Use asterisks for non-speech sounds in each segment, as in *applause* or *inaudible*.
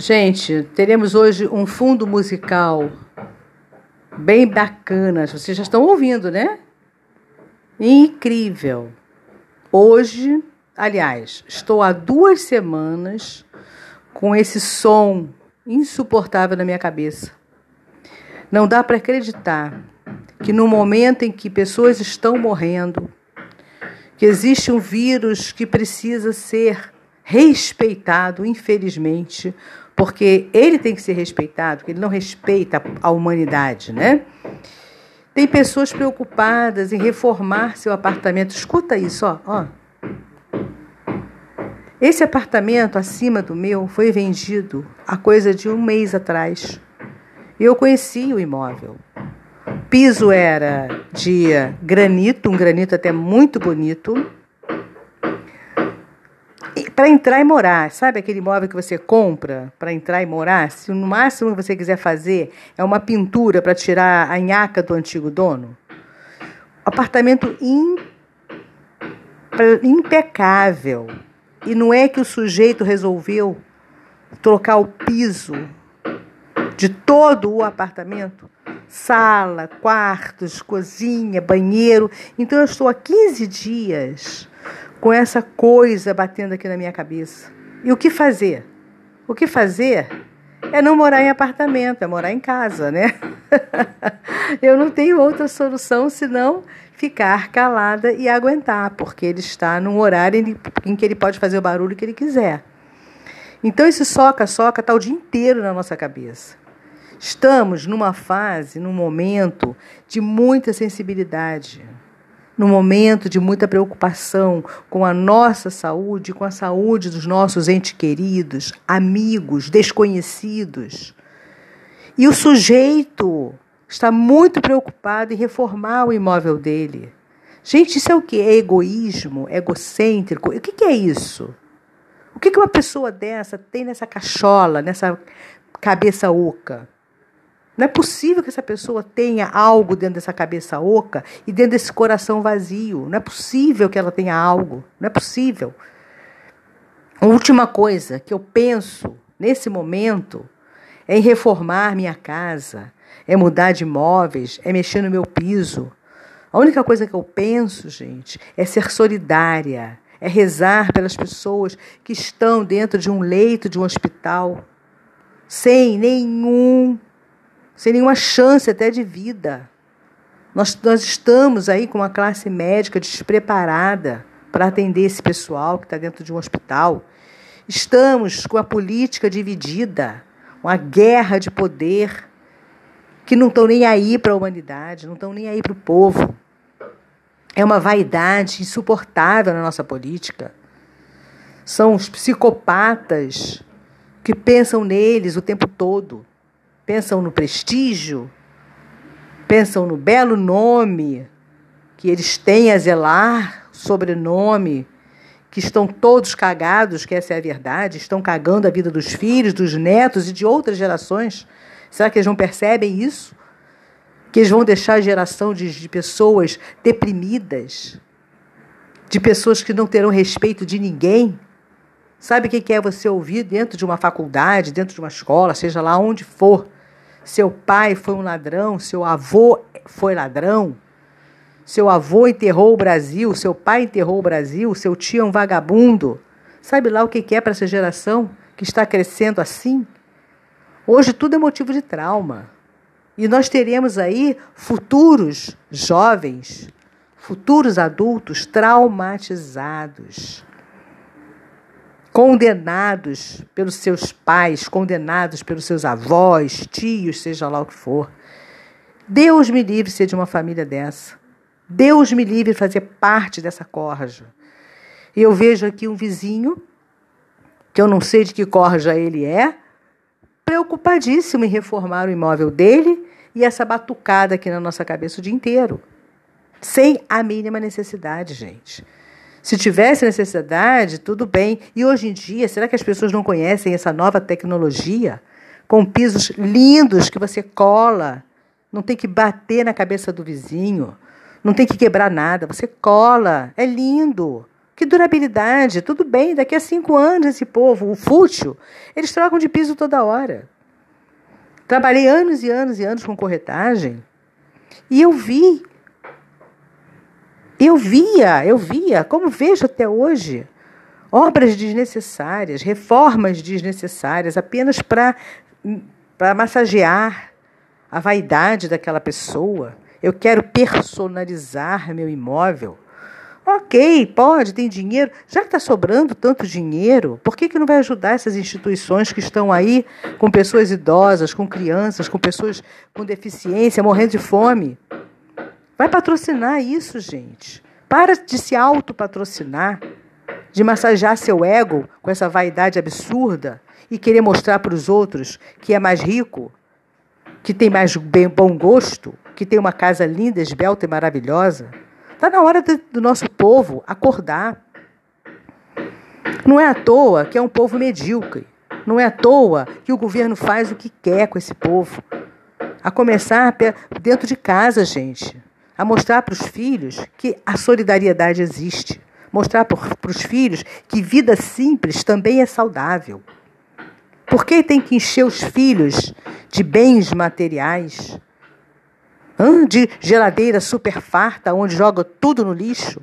Gente, teremos hoje um fundo musical bem bacana. Vocês já estão ouvindo, né? Incrível. Hoje, aliás, estou há duas semanas com esse som insuportável na minha cabeça. Não dá para acreditar que no momento em que pessoas estão morrendo, que existe um vírus que precisa ser respeitado, infelizmente, porque ele tem que ser respeitado, porque ele não respeita a humanidade, né? Tem pessoas preocupadas em reformar seu apartamento. Escuta isso, ó, ó. Esse apartamento acima do meu foi vendido há coisa de um mês atrás. Eu conheci o imóvel. O piso era de granito, um granito até muito bonito para entrar e morar, sabe aquele imóvel que você compra para entrar e morar? Se no máximo que você quiser fazer é uma pintura para tirar a nhaca do antigo dono, apartamento impecável. E não é que o sujeito resolveu trocar o piso de todo o apartamento? Sala, quartos, cozinha, banheiro. Então eu estou há 15 dias com essa coisa batendo aqui na minha cabeça. E o que fazer? O que fazer é não morar em apartamento, é morar em casa, né? *laughs* Eu não tenho outra solução senão ficar calada e aguentar, porque ele está num horário em que ele pode fazer o barulho que ele quiser. Então esse soca-soca está o dia inteiro na nossa cabeça. Estamos numa fase, num momento de muita sensibilidade num momento de muita preocupação com a nossa saúde, com a saúde dos nossos entes queridos, amigos, desconhecidos. E o sujeito está muito preocupado em reformar o imóvel dele. Gente, isso é o que? É egoísmo? É egocêntrico? O que é isso? O que uma pessoa dessa tem nessa cachola, nessa cabeça oca? Não é possível que essa pessoa tenha algo dentro dessa cabeça oca e dentro desse coração vazio. Não é possível que ela tenha algo. Não é possível. A última coisa que eu penso nesse momento é em reformar minha casa, é mudar de imóveis, é mexer no meu piso. A única coisa que eu penso, gente, é ser solidária, é rezar pelas pessoas que estão dentro de um leito de um hospital, sem nenhum sem nenhuma chance até de vida. Nós, nós estamos aí com uma classe médica despreparada para atender esse pessoal que está dentro de um hospital. Estamos com a política dividida, uma guerra de poder que não estão nem aí para a humanidade, não estão nem aí para o povo. É uma vaidade insuportável na nossa política. São os psicopatas que pensam neles o tempo todo pensam no prestígio, pensam no belo nome que eles têm a zelar, sobrenome, que estão todos cagados, que essa é a verdade, estão cagando a vida dos filhos, dos netos e de outras gerações. Será que eles não percebem isso? Que eles vão deixar a geração de, de pessoas deprimidas, de pessoas que não terão respeito de ninguém? Sabe o que é você ouvir dentro de uma faculdade, dentro de uma escola, seja lá onde for? Seu pai foi um ladrão, seu avô foi ladrão. Seu avô enterrou o Brasil, seu pai enterrou o Brasil, seu tio é um vagabundo. Sabe lá o que é para essa geração que está crescendo assim? Hoje tudo é motivo de trauma. E nós teremos aí futuros jovens, futuros adultos traumatizados condenados pelos seus pais, condenados pelos seus avós, tios, seja lá o que for. Deus me livre ser de uma família dessa. Deus me livre fazer parte dessa corja. E eu vejo aqui um vizinho, que eu não sei de que corja ele é, preocupadíssimo em reformar o imóvel dele e essa batucada aqui na nossa cabeça o dia inteiro. Sem a mínima necessidade, gente. Se tivesse necessidade, tudo bem. E hoje em dia, será que as pessoas não conhecem essa nova tecnologia? Com pisos lindos que você cola, não tem que bater na cabeça do vizinho, não tem que quebrar nada, você cola. É lindo. Que durabilidade? Tudo bem, daqui a cinco anos esse povo, o fútil, eles trocam de piso toda hora. Trabalhei anos e anos e anos com corretagem e eu vi, eu via, eu via, como vejo até hoje, obras desnecessárias, reformas desnecessárias, apenas para massagear a vaidade daquela pessoa. Eu quero personalizar meu imóvel. Ok, pode, tem dinheiro. Já que está sobrando tanto dinheiro, por que, que não vai ajudar essas instituições que estão aí com pessoas idosas, com crianças, com pessoas com deficiência, morrendo de fome? Vai patrocinar isso, gente. Para de se autopatrocinar, de massagear seu ego com essa vaidade absurda e querer mostrar para os outros que é mais rico, que tem mais bem, bom gosto, que tem uma casa linda, esbelta e maravilhosa. Está na hora do nosso povo acordar. Não é à toa que é um povo medíocre. Não é à toa que o governo faz o que quer com esse povo. A começar dentro de casa, gente. A mostrar para os filhos que a solidariedade existe. Mostrar para os filhos que vida simples também é saudável. Por que tem que encher os filhos de bens materiais? de geladeira super farta, onde jogam tudo no lixo.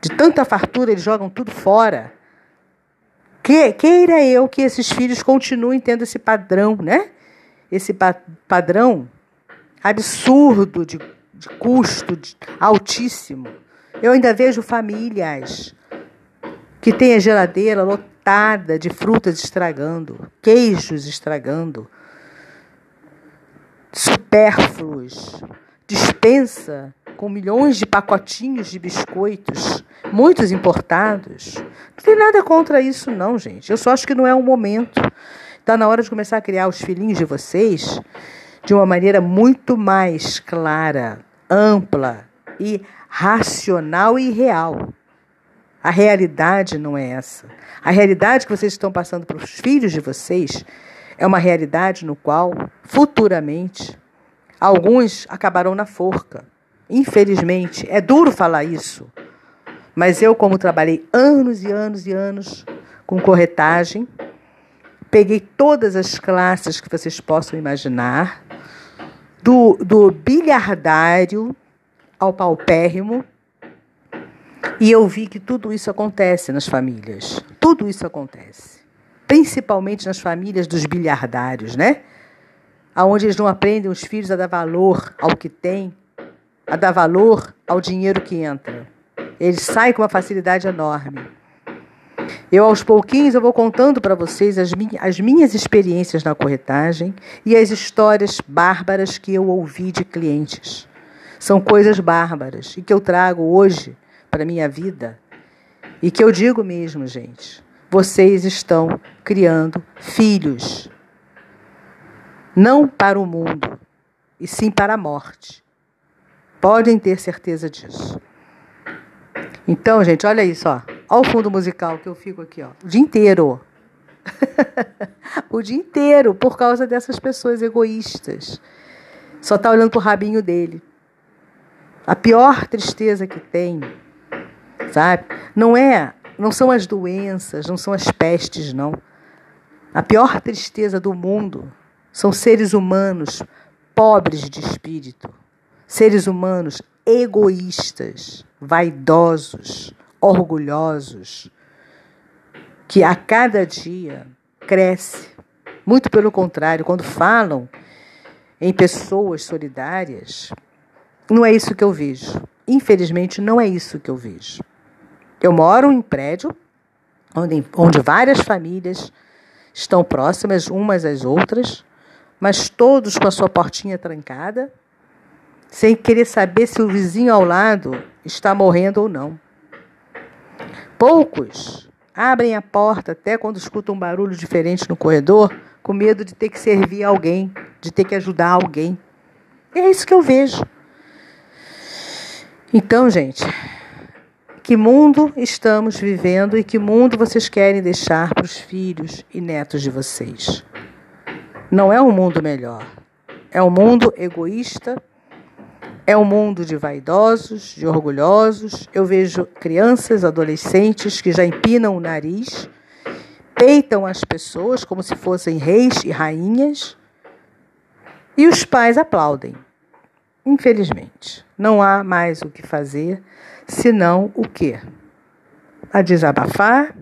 De tanta fartura, eles jogam tudo fora. Que, queira eu que esses filhos continuem tendo esse padrão, né? Esse pa padrão absurdo de, de custo altíssimo. Eu ainda vejo famílias que têm a geladeira lotada de frutas estragando, queijos estragando, supérfluos, dispensa com milhões de pacotinhos de biscoitos, muitos importados. Não tem nada contra isso, não, gente. Eu só acho que não é o momento. Está na hora de começar a criar os filhinhos de vocês de uma maneira muito mais clara, ampla e racional e real. A realidade não é essa. A realidade que vocês estão passando para os filhos de vocês é uma realidade no qual, futuramente, alguns acabarão na forca. Infelizmente, é duro falar isso, mas eu, como trabalhei anos e anos e anos com corretagem, peguei todas as classes que vocês possam imaginar, do, do bilhardário ao paupérrimo, e eu vi que tudo isso acontece nas famílias. Tudo isso acontece principalmente nas famílias dos bilhardários, né? Aonde eles não aprendem os filhos a dar valor ao que têm, a dar valor ao dinheiro que entra. Eles saem com uma facilidade enorme. Eu, aos pouquinhos, eu vou contando para vocês as, minhas, as minhas experiências na corretagem e as histórias bárbaras que eu ouvi de clientes. São coisas bárbaras e que eu trago hoje para a minha vida e que eu digo mesmo, gente vocês estão criando filhos. Não para o mundo, e sim para a morte. Podem ter certeza disso. Então, gente, olha isso, ó. Olha o fundo musical que eu fico aqui, ó, o dia inteiro. *laughs* o dia inteiro, por causa dessas pessoas egoístas. Só tá olhando pro rabinho dele. A pior tristeza que tem, sabe? Não é não são as doenças, não são as pestes, não. A pior tristeza do mundo são seres humanos pobres de espírito, seres humanos egoístas, vaidosos, orgulhosos, que a cada dia cresce. Muito pelo contrário, quando falam em pessoas solidárias, não é isso que eu vejo. Infelizmente, não é isso que eu vejo. Eu moro em prédio onde, onde várias famílias estão próximas umas às outras, mas todos com a sua portinha trancada, sem querer saber se o vizinho ao lado está morrendo ou não. Poucos abrem a porta até quando escutam um barulho diferente no corredor, com medo de ter que servir alguém, de ter que ajudar alguém. E é isso que eu vejo. Então, gente, que mundo estamos vivendo e que mundo vocês querem deixar para os filhos e netos de vocês? Não é um mundo melhor. É um mundo egoísta, É um mundo de vaidosos, de orgulhosos. Eu vejo crianças, adolescentes que já empinam o nariz, peitam as pessoas como se fossem reis e rainhas, e os pais aplaudem. Infelizmente, não há mais o que fazer senão o quê? A desabafar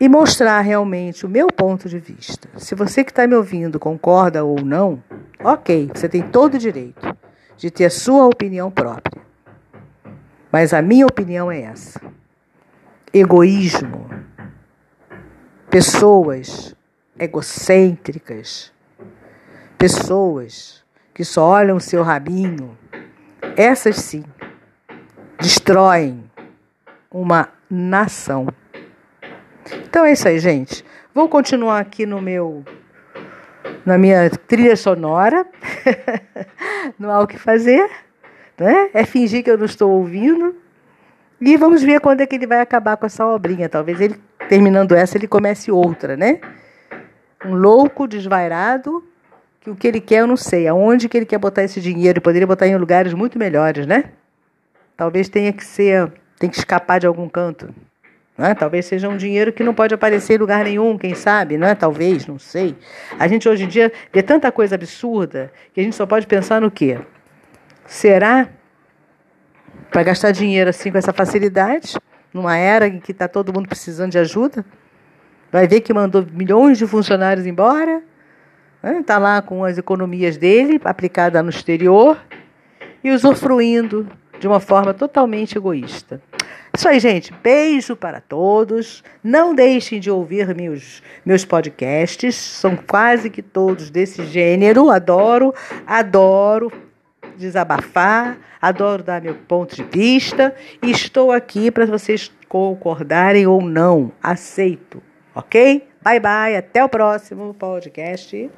e mostrar realmente o meu ponto de vista. Se você que está me ouvindo concorda ou não, ok, você tem todo o direito de ter sua opinião própria. Mas a minha opinião é essa: egoísmo, pessoas egocêntricas, pessoas que só olham o seu rabinho, essas sim destroem uma nação. Então é isso aí, gente. Vou continuar aqui no meu na minha trilha sonora. *laughs* não há o que fazer, né? É fingir que eu não estou ouvindo. E vamos ver quando é que ele vai acabar com essa obrinha. Talvez ele terminando essa ele comece outra, né? Um louco desvairado que o que ele quer eu não sei, aonde que ele quer botar esse dinheiro, ele poderia botar em lugares muito melhores, né? Talvez tenha que ser, tem que escapar de algum canto. Né? Talvez seja um dinheiro que não pode aparecer em lugar nenhum, quem sabe, né? Talvez, não sei. A gente hoje em dia vê tanta coisa absurda que a gente só pode pensar no quê? Será para gastar dinheiro assim com essa facilidade, numa era em que está todo mundo precisando de ajuda? Vai ver que mandou milhões de funcionários embora, está né? lá com as economias dele aplicadas no exterior e usufruindo de uma forma totalmente egoísta. Isso aí, gente. Beijo para todos. Não deixem de ouvir meus, meus podcasts. São quase que todos desse gênero. Adoro, adoro desabafar, adoro dar meu ponto de vista e estou aqui para vocês concordarem ou não. Aceito, ok? Bye bye, até o próximo podcast.